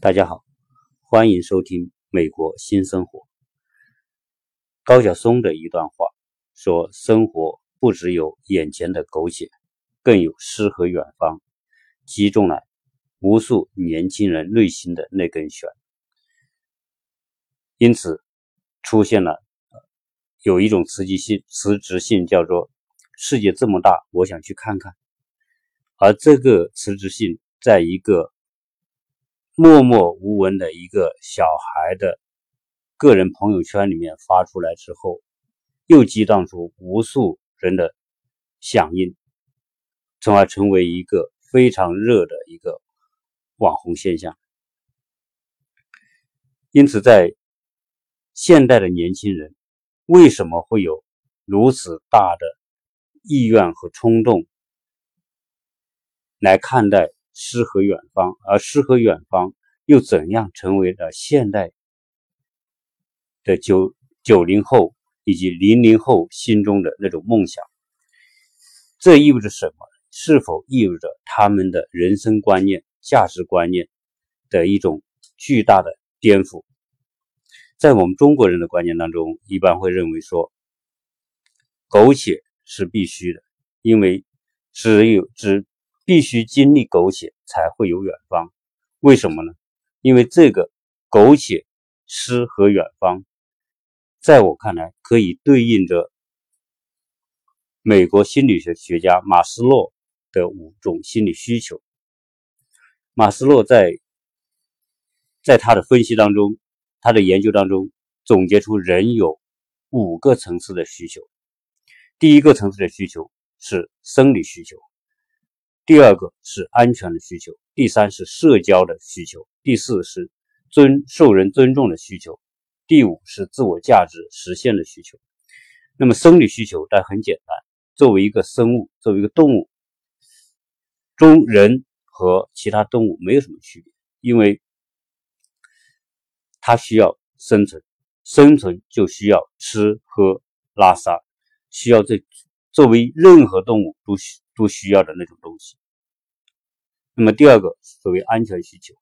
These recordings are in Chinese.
大家好，欢迎收听《美国新生活》。高晓松的一段话说：“生活不只有眼前的苟且，更有诗和远方，击中了无数年轻人内心的那根弦。因此，出现了有一种辞职信，辞职信叫做‘世界这么大，我想去看看’。而这个辞职信，在一个默默无闻的一个小孩的个人朋友圈里面发出来之后，又激荡出无数人的响应，从而成为一个非常热的一个网红现象。因此，在现代的年轻人为什么会有如此大的意愿和冲动来看待？诗和远方，而诗和远方又怎样成为了现代的九九零后以及零零后心中的那种梦想？这意味着什么？是否意味着他们的人生观念、价值观念的一种巨大的颠覆？在我们中国人的观念当中，一般会认为说，苟且是必须的，因为只有只。必须经历苟且，才会有远方。为什么呢？因为这个苟且、诗和远方，在我看来，可以对应着美国心理学学家马斯洛的五种心理需求。马斯洛在在他的分析当中，他的研究当中，总结出人有五个层次的需求。第一个层次的需求是生理需求。第二个是安全的需求，第三是社交的需求，第四是尊受人尊重的需求，第五是自我价值实现的需求。那么生理需求但很简单，作为一个生物，作为一个动物，中人和其他动物没有什么区别，因为它需要生存，生存就需要吃喝拉撒，需要这作为任何动物都需。都需要的那种东西。那么第二个所谓安全需求，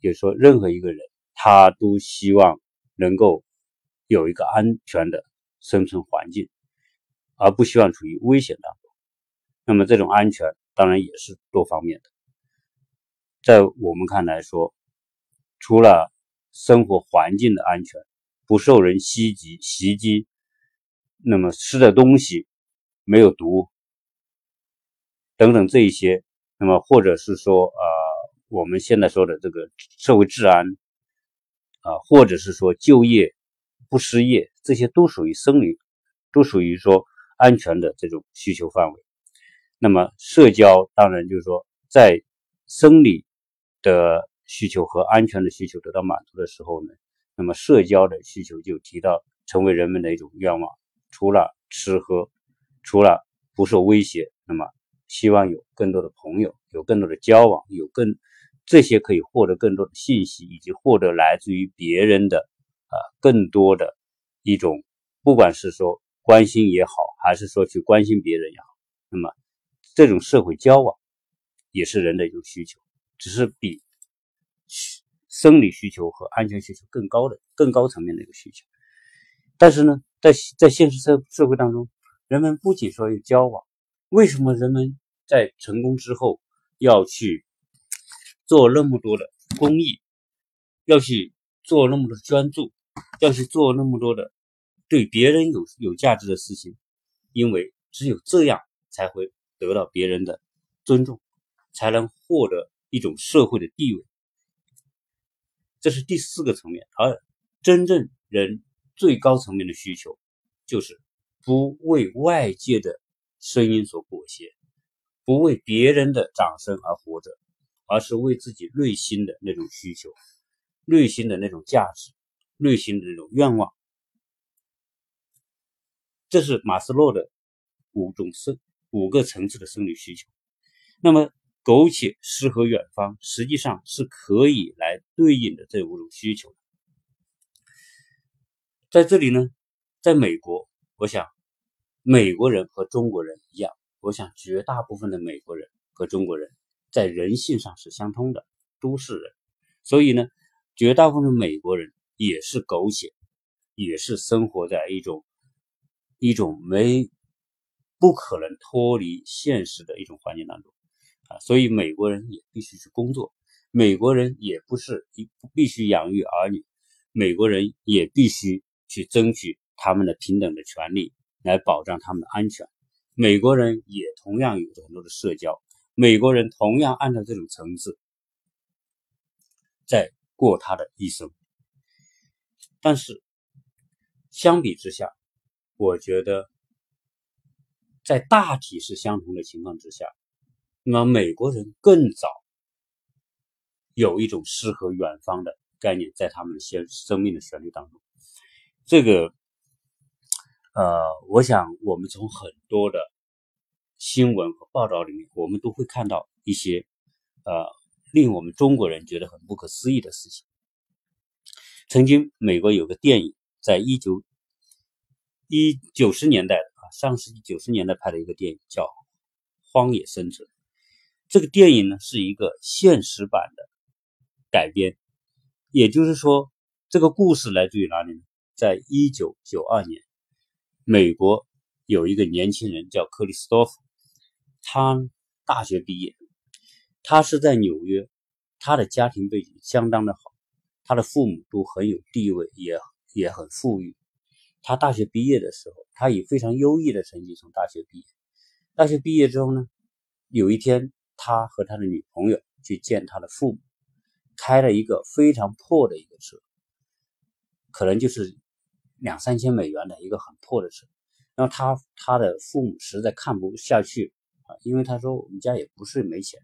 就是说任何一个人他都希望能够有一个安全的生存环境，而不希望处于危险当中。那么这种安全当然也是多方面的。在我们看来说，除了生活环境的安全，不受人袭击袭击，那么吃的东西没有毒。等等这一些，那么或者是说，呃，我们现在说的这个社会治安，啊，或者是说就业不失业，这些都属于生理，都属于说安全的这种需求范围。那么社交当然就是说，在生理的需求和安全的需求得到满足的时候呢，那么社交的需求就提到成为人们的一种愿望。除了吃喝，除了不受威胁，那么。希望有更多的朋友，有更多的交往，有更这些可以获得更多的信息，以及获得来自于别人的啊更多的一种，不管是说关心也好，还是说去关心别人也好，那么这种社会交往也是人的一种需求，只是比生理需求和安全需求更高的更高层面的一个需求。但是呢，在在现实社社会当中，人们不仅说有交往。为什么人们在成功之后要去做那么多的公益，要去做那么多捐助，要去做那么多的对别人有有价值的事情？因为只有这样才会得到别人的尊重，才能获得一种社会的地位。这是第四个层面，而真正人最高层面的需求，就是不为外界的。声音所裹挟，不为别人的掌声而活着，而是为自己内心的那种需求、内心的那种价值、内心的那种愿望。这是马斯洛的五种生五个层次的生理需求。那么，苟且、诗和远方，实际上是可以来对应的这五种需求。在这里呢，在美国，我想。美国人和中国人一样，我想绝大部分的美国人和中国人在人性上是相通的，都是人，所以呢，绝大部分美国人也是苟且，也是生活在一种一种没不可能脱离现实的一种环境当中啊。所以美国人也必须去工作，美国人也不是一必须养育儿女，美国人也必须去争取他们的平等的权利，来保障他们的安全。美国人也同样有着很多的社交，美国人同样按照这种层次在过他的一生。但是相比之下，我觉得在大体是相同的情况之下，那么美国人更早有一种诗和远方的概念在他们的先生命的旋律当中，这个。呃，我想我们从很多的新闻和报道里面，我们都会看到一些呃令我们中国人觉得很不可思议的事情。曾经美国有个电影，在一九一九十年代啊，上世纪九十年代拍的一个电影叫《荒野生存》。这个电影呢是一个现实版的改编，也就是说，这个故事来自于哪里呢？在一九九二年。美国有一个年轻人叫克里斯多夫，他大学毕业，他是在纽约，他的家庭背景相当的好，他的父母都很有地位，也也很富裕。他大学毕业的时候，他以非常优异的成绩从大学毕业。大学毕业之后呢，有一天他和他的女朋友去见他的父母，开了一个非常破的一个车，可能就是。两三千美元的一个很破的车，然后他他的父母实在看不下去啊，因为他说我们家也不是没钱，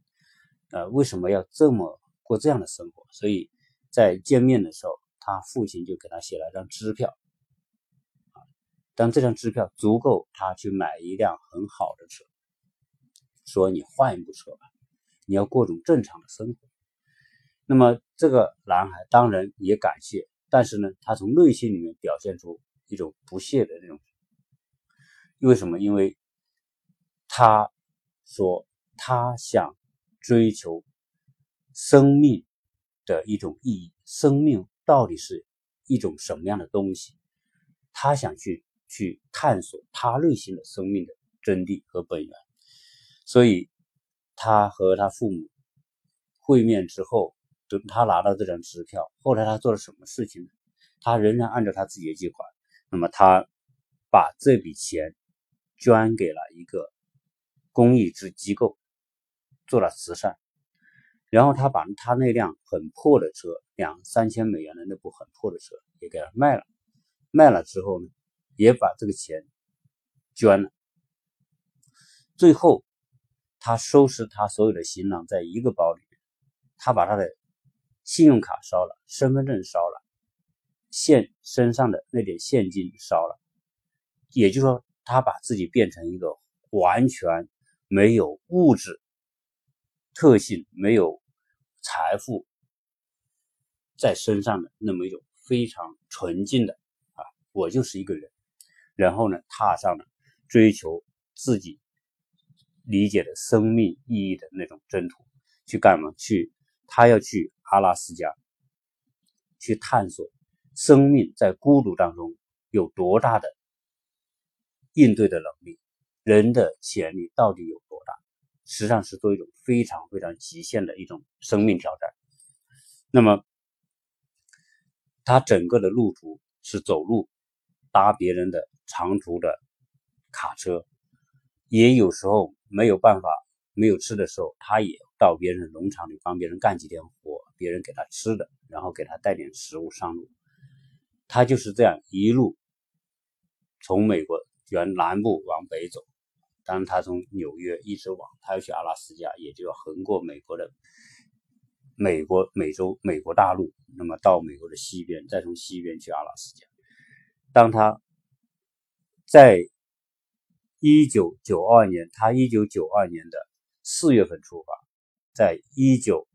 呃，为什么要这么过这样的生活？所以在见面的时候，他父亲就给他写了张支票，啊，当这张支票足够他去买一辆很好的车，说你换一部车吧，你要过种正常的生活。那么这个男孩当然也感谢。但是呢，他从内心里面表现出一种不屑的那种，为什么？因为他说他想追求生命的一种意义，生命到底是一种什么样的东西？他想去去探索他内心的生命的真谛和本源。所以，他和他父母会面之后。他拿到这张支票，后来他做了什么事情呢？他仍然按照他自己的计划，那么他把这笔钱捐给了一个公益之机构，做了慈善。然后他把他那辆很破的车，两三千美元的那部很破的车也给他卖了。卖了之后呢，也把这个钱捐了。最后，他收拾他所有的行囊在一个包里，他把他的。信用卡烧了，身份证烧了，现身上的那点现金烧了，也就是说，他把自己变成一个完全没有物质特性、没有财富在身上的那么一种非常纯净的啊，我就是一个人。然后呢，踏上了追求自己理解的生命意义的那种征途，去干嘛？去，他要去。阿拉斯加去探索生命在孤独当中有多大的应对的能力，人的潜力到底有多大？实际上是做一种非常非常极限的一种生命挑战。那么，他整个的路途是走路，搭别人的长途的卡车，也有时候没有办法，没有吃的时候，他也到别人农场里帮别人干几天活。别人给他吃的，然后给他带点食物上路，他就是这样一路从美国原南部往北走。当然，他从纽约一直往，他要去阿拉斯加，也就要横过美国的美国美洲美国大陆，那么到美国的西边，再从西边去阿拉斯加。当他在一九九二年，他一九九二年的四月份出发，在一九。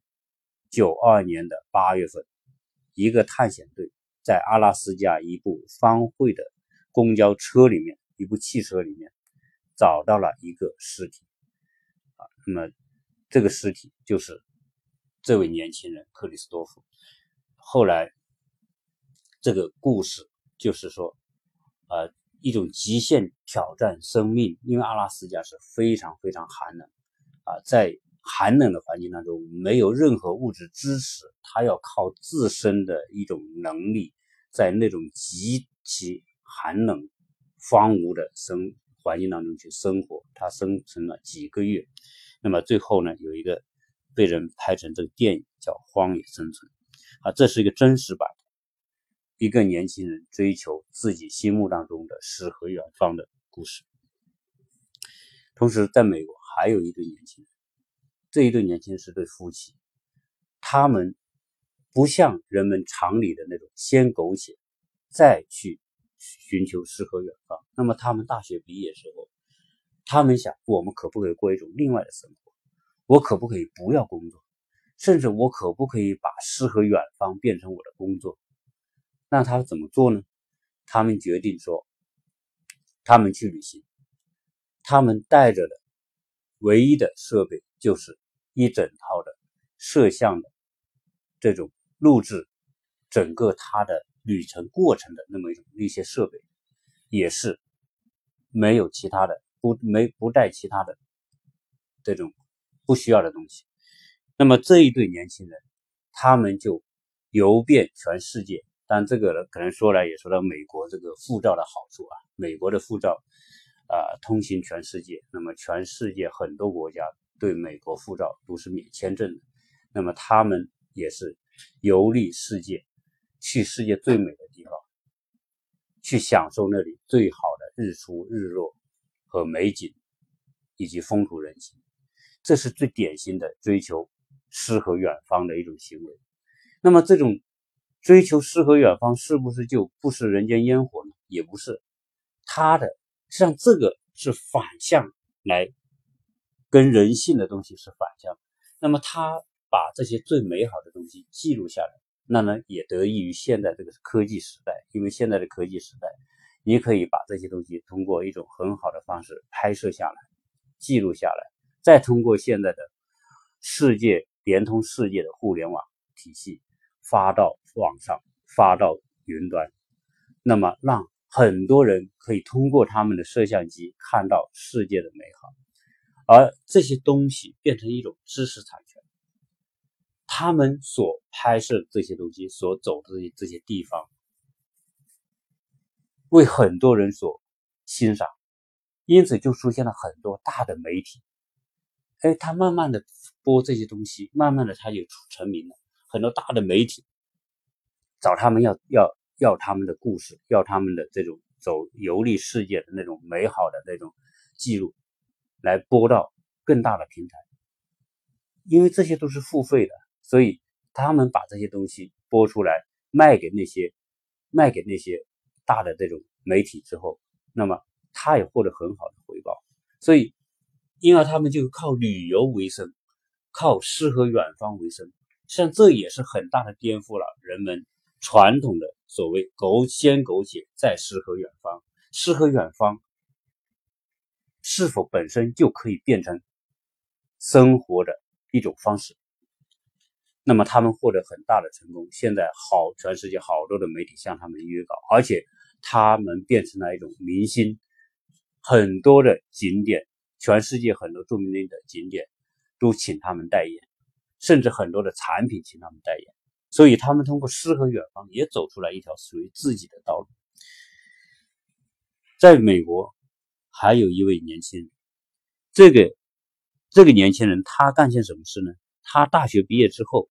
九二年的八月份，一个探险队在阿拉斯加一部荒废的公交车里面，一部汽车里面找到了一个尸体。啊，那么这个尸体就是这位年轻人克里斯多夫。后来，这个故事就是说，呃，一种极限挑战生命，因为阿拉斯加是非常非常寒冷啊，在寒冷的环境当中，没有任何物质支持，他要靠自身的一种能力，在那种极其寒冷、荒芜的生环境当中去生活。他生存了几个月，那么最后呢，有一个被人拍成这个电影叫《荒野生存》。啊，这是一个真实版，一个年轻人追求自己心目当中的诗和远方的故事。同时，在美国还有一对年轻人，这一对年轻人是对夫妻，他们不像人们常理的那种先苟且，再去寻求诗和远方。那么，他们大学毕业之后，他们想，我们可不可以过一种另外的生活？我可不可以不要工作？甚至我可不可以把诗和远方变成我的工作？那他怎么做呢？他们决定说，他们去旅行，他们带着的唯一的设备就是一整套的摄像的这种录制整个他的旅程过程的那么一种一些设备，也是没有其他的，不没不带其他的这种不需要的东西。那么这一对年轻人，他们就游遍全世界。但这个呢，可能说来也说到美国这个护照的好处啊。美国的护照啊，通行全世界。那么全世界很多国家对美国护照都是免签证的。那么他们也是游历世界，去世界最美的地方，去享受那里最好的日出日落和美景，以及风土人情。这是最典型的追求。诗和远方的一种行为，那么这种追求诗和远方是不是就不食人间烟火呢？也不是，他的像这个是反向来跟人性的东西是反向。那么他把这些最美好的东西记录下来，那呢也得益于现在这个科技时代，因为现在的科技时代，你可以把这些东西通过一种很好的方式拍摄下来、记录下来，再通过现在的世界。连通世界的互联网体系发到网上，发到云端，那么让很多人可以通过他们的摄像机看到世界的美好，而这些东西变成一种知识产权。他们所拍摄这些东西，所走的这些这些地方，为很多人所欣赏，因此就出现了很多大的媒体。哎，他慢慢的播这些东西，慢慢的他就成名了。很多大的媒体找他们要要要他们的故事，要他们的这种走游历世界的那种美好的那种记录，来播到更大的平台。因为这些都是付费的，所以他们把这些东西播出来，卖给那些卖给那些大的这种媒体之后，那么他也获得很好的回报，所以。因而他们就靠旅游为生，靠诗和远方为生。像，这也是很大的颠覆了人们传统的所谓“苟先苟且，再诗和远方”。诗和远方是否本身就可以变成生活的一种方式？那么，他们获得很大的成功。现在，好，全世界好多的媒体向他们约稿，而且他们变成了一种明星，很多的景点。全世界很多著名的景点都请他们代言，甚至很多的产品请他们代言，所以他们通过诗和远方也走出来一条属于自己的道路。在美国，还有一位年轻人，这个这个年轻人他干些什么事呢？他大学毕业之后，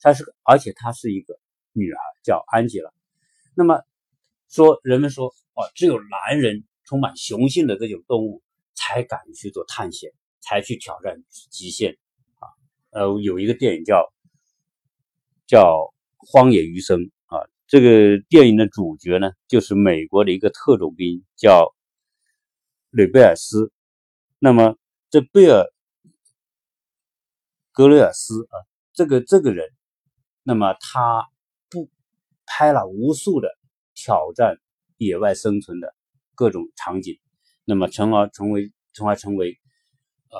他是而且他是一个女孩，叫安吉拉。那么说，人们说哦，只有男人。充满雄性的这种动物才敢去做探险，才去挑战极限啊！呃，有一个电影叫叫《荒野余生》啊，这个电影的主角呢，就是美国的一个特种兵，叫雷贝尔斯。那么这贝尔格雷尔斯啊，这个这个人，那么他不拍了无数的挑战野外生存的。各种场景，那么从而成为，从而成为，呃，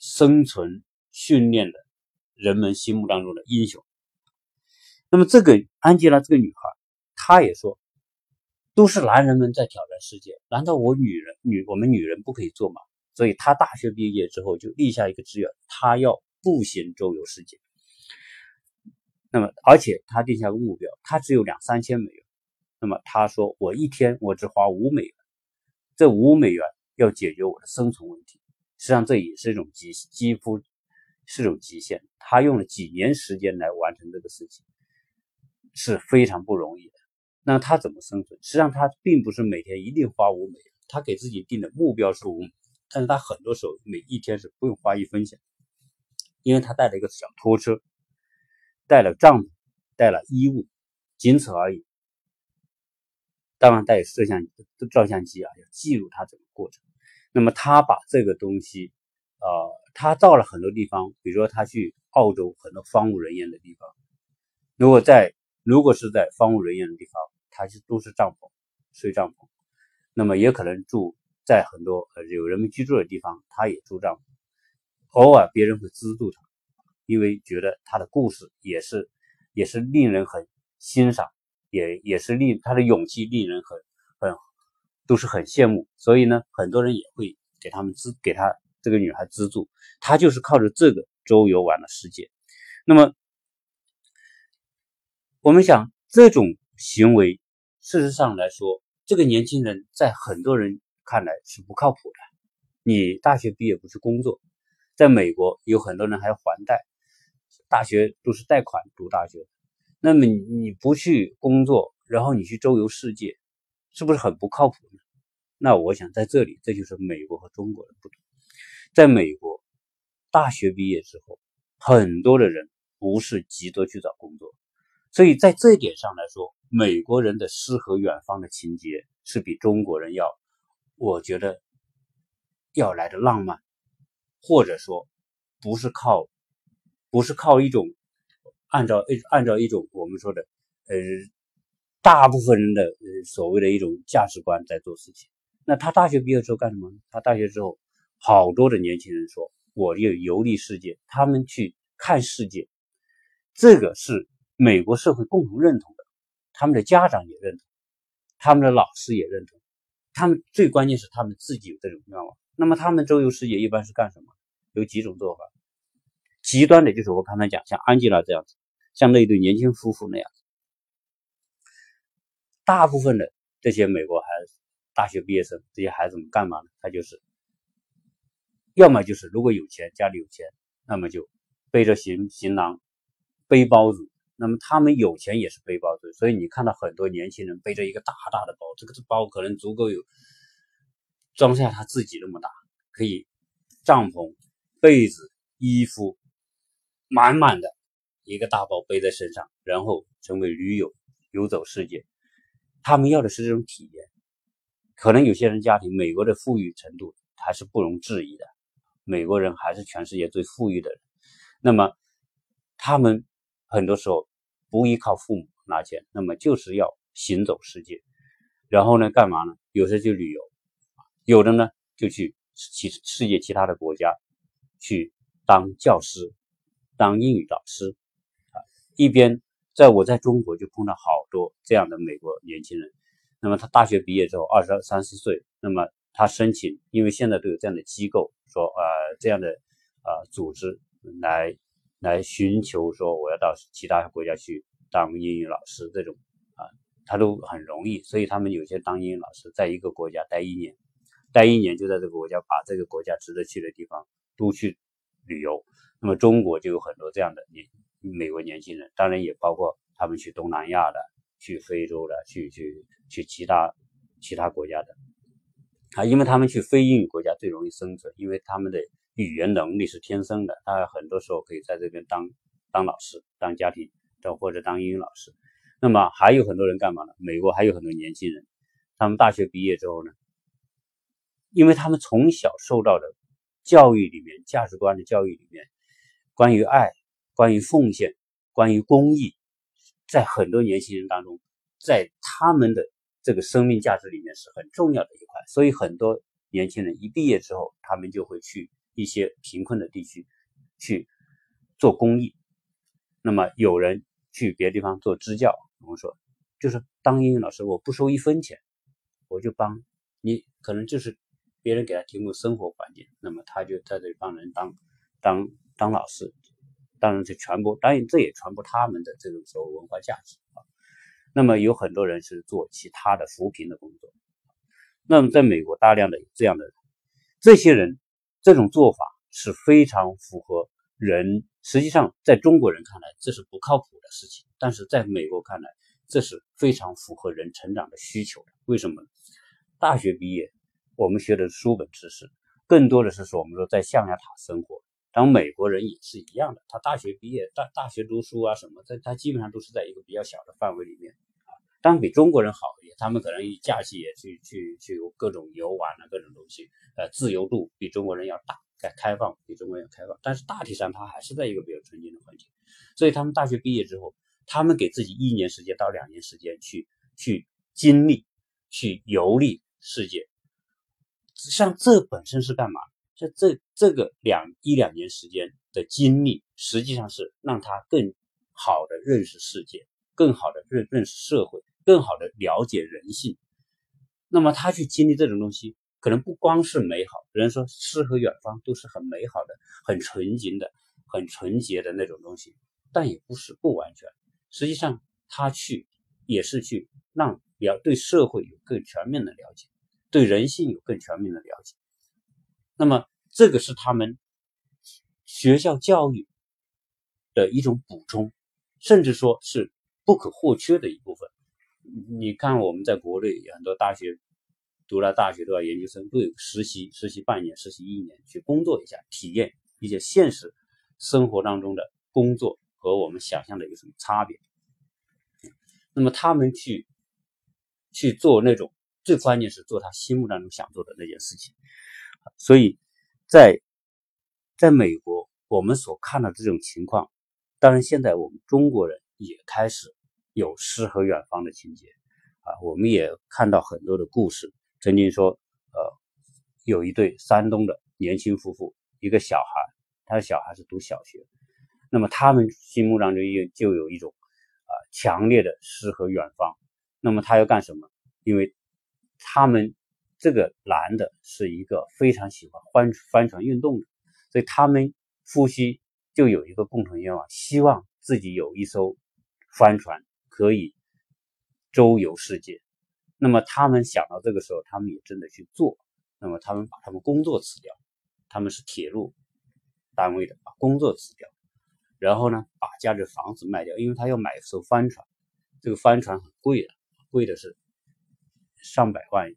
生存训练的人们心目当中的英雄。那么这个安吉拉这个女孩，她也说，都是男人们在挑战世界，难道我女人女我们女人不可以做吗？所以她大学毕业之后就立下一个志愿，她要步行周游世界。那么而且她定下个目标，她只有两三千美元。那么她说，我一天我只花五美元，这五美元要解决我的生存问题。实际上这也是一种极几乎是种极限。她用了几年时间来完成这个事情。是非常不容易的。那他怎么生存？实际上他并不是每天一定花五美元，他给自己定的目标是五美，但是他很多时候每一天是不用花一分钱，因为他带了一个小拖车，带了帐篷，带了衣物，仅此而已。当然带摄像照相机啊，要记录他整个过程。那么他把这个东西，呃，他到了很多地方，比如说他去澳洲很多荒无人烟的地方，如果在如果是在荒无人烟的地方，他是都是帐篷，睡帐篷。那么也可能住在很多呃有人们居住的地方，他也住帐篷。偶尔别人会资助他，因为觉得他的故事也是也是令人很欣赏，也也是令他的勇气令人很很都是很羡慕。所以呢，很多人也会给他们资给他这个女孩资助。她就是靠着这个周游完了世界。那么。我们想，这种行为，事实上来说，这个年轻人在很多人看来是不靠谱的。你大学毕业不去工作，在美国有很多人还要还贷，大学都是贷款读大学。那么你不去工作，然后你去周游世界，是不是很不靠谱呢？那我想在这里，这就是美国和中国的不同。在美国，大学毕业之后，很多的人不是急着去找工作。所以在这一点上来说，美国人的诗和远方的情节是比中国人要，我觉得要来的浪漫，或者说不是靠，不是靠一种按照按照一种我们说的呃大部分人的呃所谓的一种价值观在做事情。那他大学毕业之后干什么？他大学之后，好多的年轻人说我要游历世界，他们去看世界，这个是。美国社会共同认同的，他们的家长也认同，他们的老师也认同，他们最关键是他们自己有这种愿望。那么他们周游世界一般是干什么？有几种做法。极端的就是我刚才讲，像安吉拉这样子，像那一对年轻夫妇那样子。大部分的这些美国孩子，大学毕业生，这些孩子们干嘛呢？他就是，要么就是如果有钱，家里有钱，那么就背着行行囊，背包子。那么他们有钱也是背包族，所以你看到很多年轻人背着一个大大的包，这个包可能足够有装下他自己那么大，可以帐篷、被子、衣服满满的一个大包背在身上，然后成为驴友游走世界。他们要的是这种体验。可能有些人家庭，美国的富裕程度还是不容置疑的，美国人还是全世界最富裕的人。那么他们很多时候。不依靠父母拿钱，那么就是要行走世界，然后呢，干嘛呢？有时候就旅游，有的呢就去其世界其他的国家去当教师，当英语老师啊。一边在我在中国就碰到好多这样的美国年轻人，那么他大学毕业之后二十二三四岁，那么他申请，因为现在都有这样的机构说呃这样的呃组织来。来寻求说我要到其他国家去当英语老师这种啊，他都很容易，所以他们有些当英语老师，在一个国家待一年，待一年就在这个国家把这个国家值得去的地方都去旅游。那么中国就有很多这样的年美国年轻人，当然也包括他们去东南亚的、去非洲的、去去去其他其他国家的啊，因为他们去非英语国家最容易生存，因为他们的。语言能力是天生的，他很多时候可以在这边当当老师、当家庭的或者当英语老师。那么还有很多人干嘛呢？美国还有很多年轻人，他们大学毕业之后呢，因为他们从小受到的教育里面、价值观的教育里面，关于爱、关于奉献、关于公益，在很多年轻人当中，在他们的这个生命价值里面是很重要的一块。所以很多年轻人一毕业之后，他们就会去。一些贫困的地区，去做公益，那么有人去别的地方做支教。我们说，就是当英语老师，我不收一分钱，我就帮你，可能就是别人给他提供生活环境，那么他就在这里帮人当当当老师，当然去传播，当然这也传播他们的这种所谓文化价值啊。那么有很多人是做其他的扶贫的工作。那么在美国，大量的这样的这些人，这种做法是非常符合人。实际上，在中国人看来，这是不靠谱的事情；但是在美国看来，这是非常符合人成长的需求的。为什么？大学毕业，我们学的书本知识，更多的是说我们说在象牙塔生活。当美国人也是一样的，他大学毕业，大大学读书啊什么，在他基本上都是在一个比较小的范围里面啊，当比中国人好，他们可能假期也去去去各种游玩啊，各种东西，呃，自由度比中国人要大，开开放比中国人要开放，但是大体上他还是在一个比较纯净的环境，所以他们大学毕业之后，他们给自己一年时间到两年时间去去经历，去游历世界，像这本身是干嘛？这这这个两一两年时间的经历，实际上是让他更好的认识世界，更好的认认识社会，更好的了解人性。那么他去经历这种东西，可能不光是美好。人说诗和远方都是很美好的、很纯净的、很纯洁的那种东西，但也不是不完全。实际上，他去也是去让了对社会有更全面的了解，对人性有更全面的了解。那么。这个是他们学校教育的一种补充，甚至说是不可或缺的一部分。你看，我们在国内有很多大学读了大学都要研究生，都有实习，实习半年，实习一年，去工作一下，体验一些现实生活当中的工作和我们想象的有什么差别。那么他们去去做那种最关键是做他心目当中想做的那件事情，所以。在在美国，我们所看到这种情况，当然现在我们中国人也开始有诗和远方的情节啊，我们也看到很多的故事。曾经说，呃，有一对山东的年轻夫妇，一个小孩，他的小孩是读小学，那么他们心目当中就就有一种啊强烈的诗和远方。那么他要干什么？因为他们。这个男的是一个非常喜欢帆帆船运动的，所以他们夫妻就有一个共同愿望，希望自己有一艘帆船可以周游世界。那么他们想到这个时候，他们也真的去做。那么他们把他们工作辞掉，他们是铁路单位的，把工作辞掉，然后呢，把家里房子卖掉，因为他要买一艘帆船。这个帆船很贵的，贵的是上百万。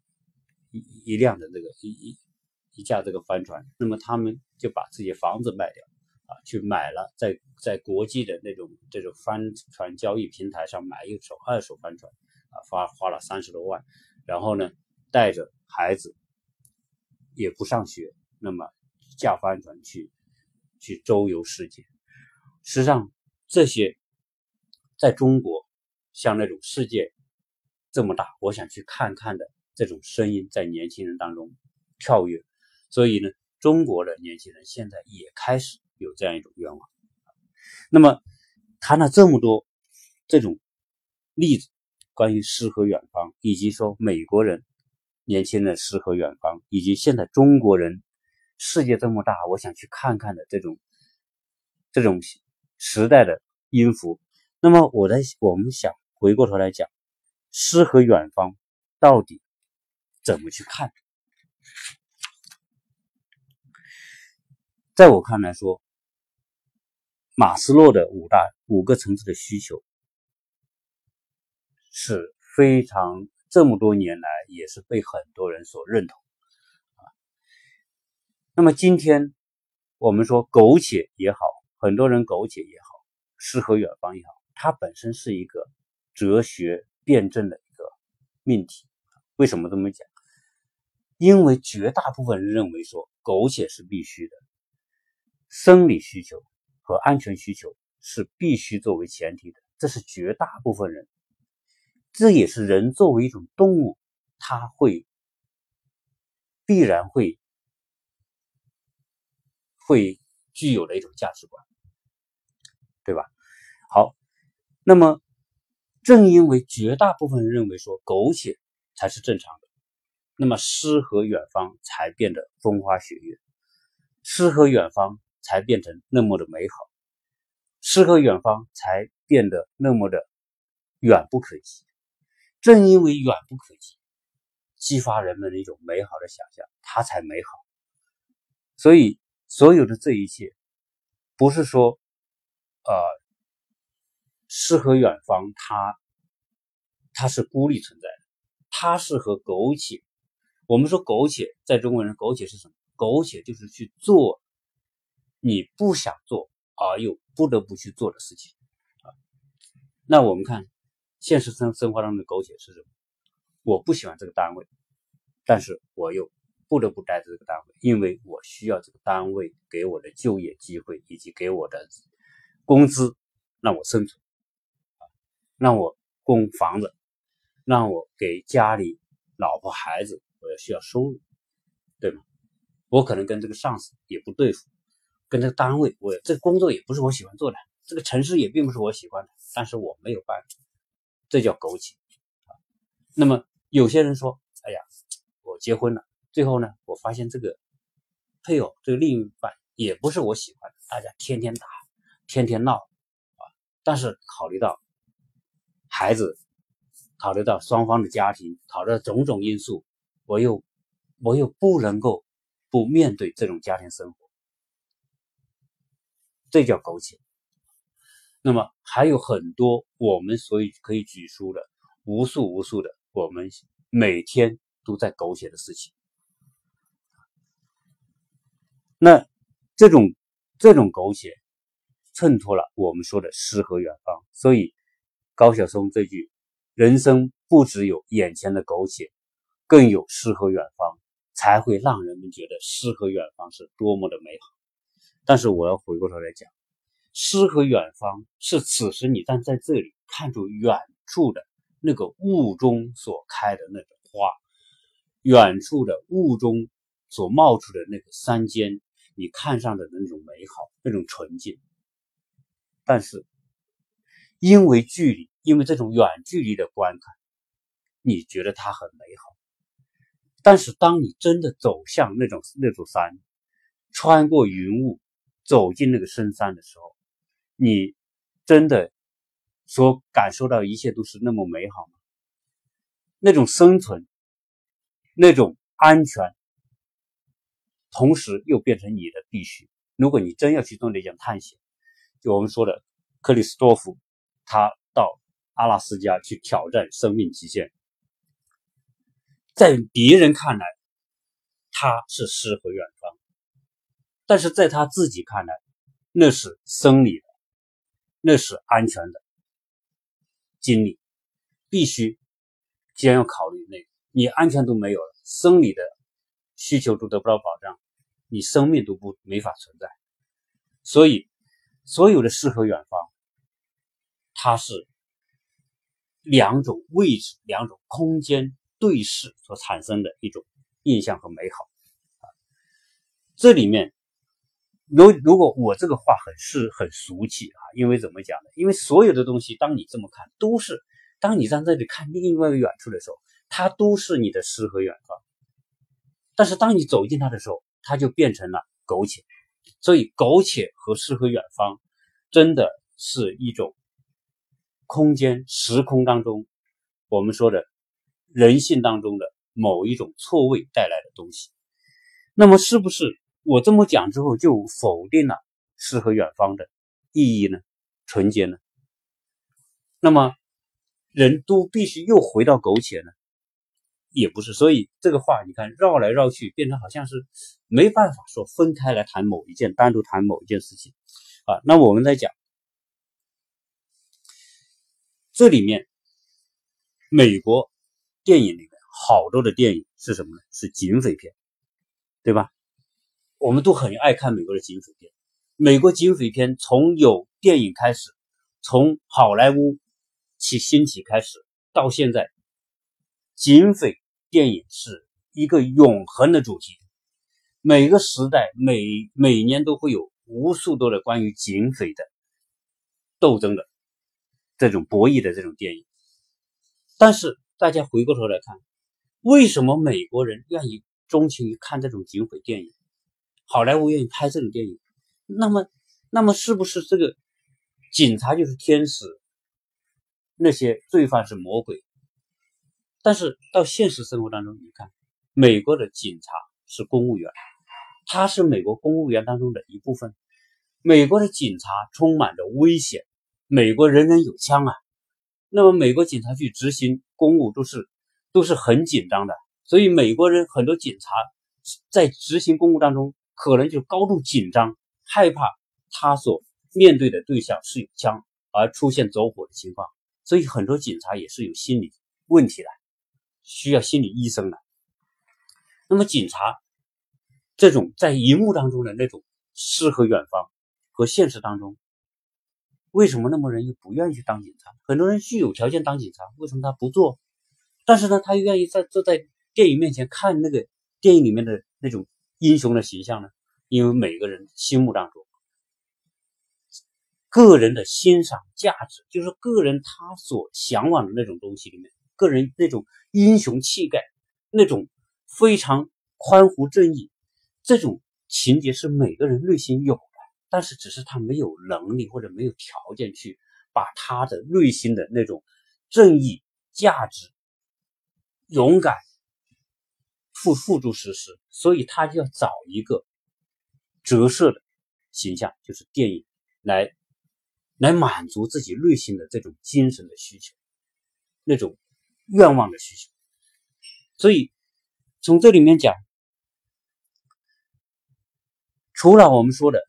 一一辆的这个一一一架这个帆船，那么他们就把自己房子卖掉，去买了在在国际的那种这种帆船交易平台上买一艘二手帆船啊，花花了三十多万，然后呢带着孩子也不上学，那么驾帆船去去周游世界。实际上这些在中国像那种世界这么大，我想去看看的。这种声音在年轻人当中跳跃，所以呢，中国的年轻人现在也开始有这样一种愿望。那么谈了这么多这种例子，关于诗和远方，以及说美国人年轻人诗和远方，以及现在中国人世界这么大，我想去看看的这种这种时代的音符。那么我在我们想回过头来讲，诗和远方到底？怎么去看？在我看来说，马斯洛的五大五个层次的需求是非常这么多年来也是被很多人所认同啊。那么今天我们说苟且也好，很多人苟且也好，诗和远方也好，它本身是一个哲学辩证的一个命题。为什么这么讲？因为绝大部分人认为说苟且是必须的，生理需求和安全需求是必须作为前提的，这是绝大部分人，这也是人作为一种动物，他会必然会会具有的一种价值观，对吧？好，那么正因为绝大部分人认为说苟且才是正常的，那么诗和远方才变得风花雪月，诗和远方才变成那么的美好，诗和远方才变得那么的远不可及。正因为远不可及，激发人们的一种美好的想象，它才美好。所以，所有的这一切，不是说，呃，诗和远方，它，它是孤立存在的，它是和苟且。我们说苟且，在中国人，苟且是什么？苟且就是去做你不想做而又不得不去做的事情啊。那我们看现实生生活当中的苟且是什么？我不喜欢这个单位，但是我又。不得不待在这个单位，因为我需要这个单位给我的就业机会以及给我的工资，让我生存，让我供房子，让我给家里老婆孩子，我要需要收入，对吗？我可能跟这个上司也不对付，跟这个单位，我这个工作也不是我喜欢做的，这个城市也并不是我喜欢的，但是我没有办法，这叫苟且那么有些人说：“哎呀，我结婚了。”最后呢，我发现这个配偶，这个另一半也不是我喜欢的，大家天天打，天天闹啊。但是考虑到孩子，考虑到双方的家庭，考虑到种种因素，我又我又不能够不面对这种家庭生活，这叫苟且。那么还有很多我们所以可以举出的无数无数的我们每天都在苟且的事情。那这种这种苟且，衬托了我们说的诗和远方。所以高晓松这句“人生不只有眼前的苟且，更有诗和远方”，才会让人们觉得诗和远方是多么的美好。但是我要回过头来讲，诗和远方是此时你站在这里看着远处的那个雾中所开的那种花，远处的雾中所冒出的那个山间。你看上的那种美好，那种纯净，但是因为距离，因为这种远距离的观看，你觉得它很美好。但是当你真的走向那种那座山，穿过云雾，走进那个深山的时候，你真的所感受到一切都是那么美好吗？那种生存，那种安全。同时又变成你的必须。如果你真要去做那项探险，就我们说的克里斯多夫，他到阿拉斯加去挑战生命极限，在别人看来他是诗和远方，但是在他自己看来，那是生理的，那是安全的经历，必须先要考虑那个，你安全都没有了，生理的需求都得不到保障。你生命都不没法存在，所以所有的诗和远方，它是两种位置、两种空间对视所产生的一种印象和美好。这里面，如如果我这个话很是很俗气啊，因为怎么讲呢？因为所有的东西，当你这么看，都是当你站在这里看另外一个远处的时候，它都是你的诗和远方。但是当你走进它的时候，它就变成了苟且，所以苟且和诗和远方，真的是一种空间时空当中，我们说的人性当中的某一种错位带来的东西。那么，是不是我这么讲之后就否定了诗和远方的意义呢？纯洁呢？那么，人都必须又回到苟且呢？也不是，所以这个话你看绕来绕去，变成好像是没办法说分开来谈某一件，单独谈某一件事情啊。那我们在讲这里面，美国电影里面好多的电影是什么呢？是警匪片，对吧？我们都很爱看美国的警匪片。美国警匪片从有电影开始，从好莱坞起兴起开始到现在，警匪。电影是一个永恒的主题，每个时代每每年都会有无数多的关于警匪的斗争的这种博弈的这种电影。但是大家回过头来看，为什么美国人愿意钟情于看这种警匪电影？好莱坞愿意拍这种电影？那么，那么是不是这个警察就是天使，那些罪犯是魔鬼？但是到现实生活当中，你看，美国的警察是公务员，他是美国公务员当中的一部分。美国的警察充满着危险，美国人人有枪啊。那么美国警察去执行公务都是都是很紧张的，所以美国人很多警察在执行公务当中可能就高度紧张，害怕他所面对的对象是有枪而出现走火的情况，所以很多警察也是有心理问题的，需要心理医生的。那么警察这种在荧幕当中的那种诗和远方和现实当中。为什么那么人又不愿意去当警察？很多人具有条件当警察，为什么他不做？但是呢，他又愿意在坐在电影面前看那个电影里面的那种英雄的形象呢？因为每个人心目当中，个人的欣赏价值，就是个人他所向往的那种东西里面，个人那种英雄气概，那种非常宽宏正义，这种情节是每个人内心有的。但是，只是他没有能力或者没有条件去把他的内心的那种正义、价值、勇敢付付诸实施，所以他就要找一个折射的形象，就是电影来来满足自己内心的这种精神的需求，那种愿望的需求。所以从这里面讲，除了我们说的。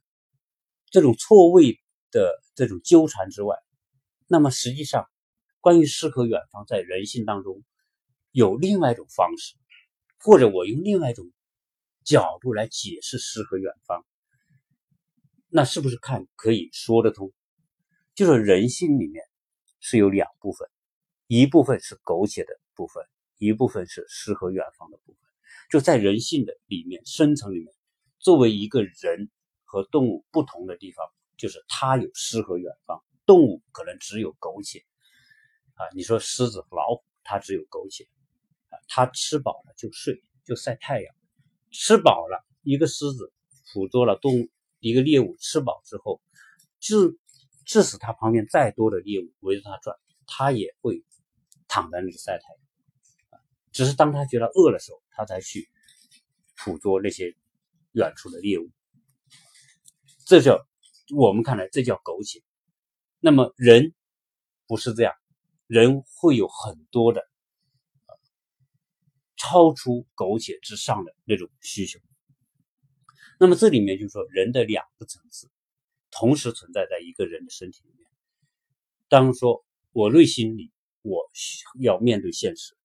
这种错位的这种纠缠之外，那么实际上，关于诗和远方在人性当中有另外一种方式，或者我用另外一种角度来解释诗和远方，那是不是看可以说得通？就是人性里面是有两部分，一部分是苟且的部分，一部分是诗和远方的部分。就在人性的里面深层里面，作为一个人。和动物不同的地方，就是它有诗和远方。动物可能只有苟且啊，你说狮子、老虎，它只有苟且啊，它吃饱了就睡，就晒太阳。吃饱了，一个狮子捕捉了动物一个猎物，吃饱之后，致致使它旁边再多的猎物围着它转，它也会躺在那里晒太阳。只是当它觉得饿的时候，它才去捕捉那些远处的猎物。这叫我们看来，这叫苟且。那么人不是这样，人会有很多的超出苟且之上的那种需求。那么这里面就是说，人的两个层次同时存在在一个人的身体里面。当说我内心里我要面对现实，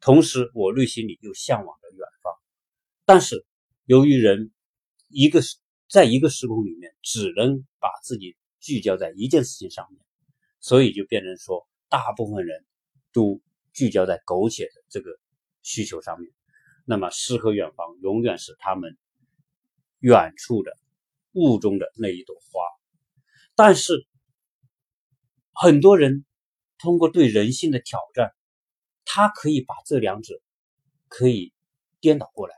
同时我内心里又向往着远方，但是由于人一个是。在一个时空里面，只能把自己聚焦在一件事情上面，所以就变成说，大部分人都聚焦在苟且的这个需求上面。那么诗和远方永远是他们远处的雾中的那一朵花。但是很多人通过对人性的挑战，他可以把这两者可以颠倒过来。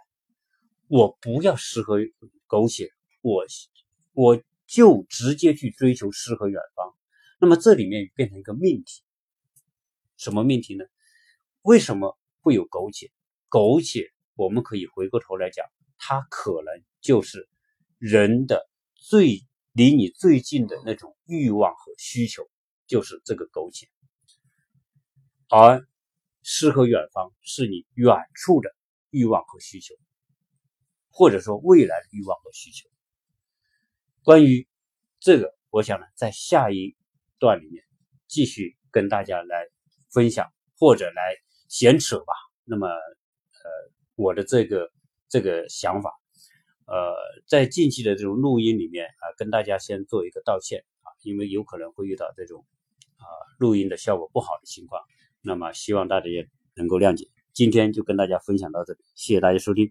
我不要诗和狗血。我我就直接去追求诗和远方，那么这里面变成一个命题，什么命题呢？为什么会有苟且？苟且，我们可以回过头来讲，它可能就是人的最离你最近的那种欲望和需求，就是这个苟且，而诗和远方是你远处的欲望和需求，或者说未来的欲望和需求。关于这个，我想呢，在下一段里面继续跟大家来分享或者来闲扯吧。那么，呃，我的这个这个想法，呃，在近期的这种录音里面啊，跟大家先做一个道歉啊，因为有可能会遇到这种啊录音的效果不好的情况。那么，希望大家也能够谅解。今天就跟大家分享到这里，谢谢大家收听。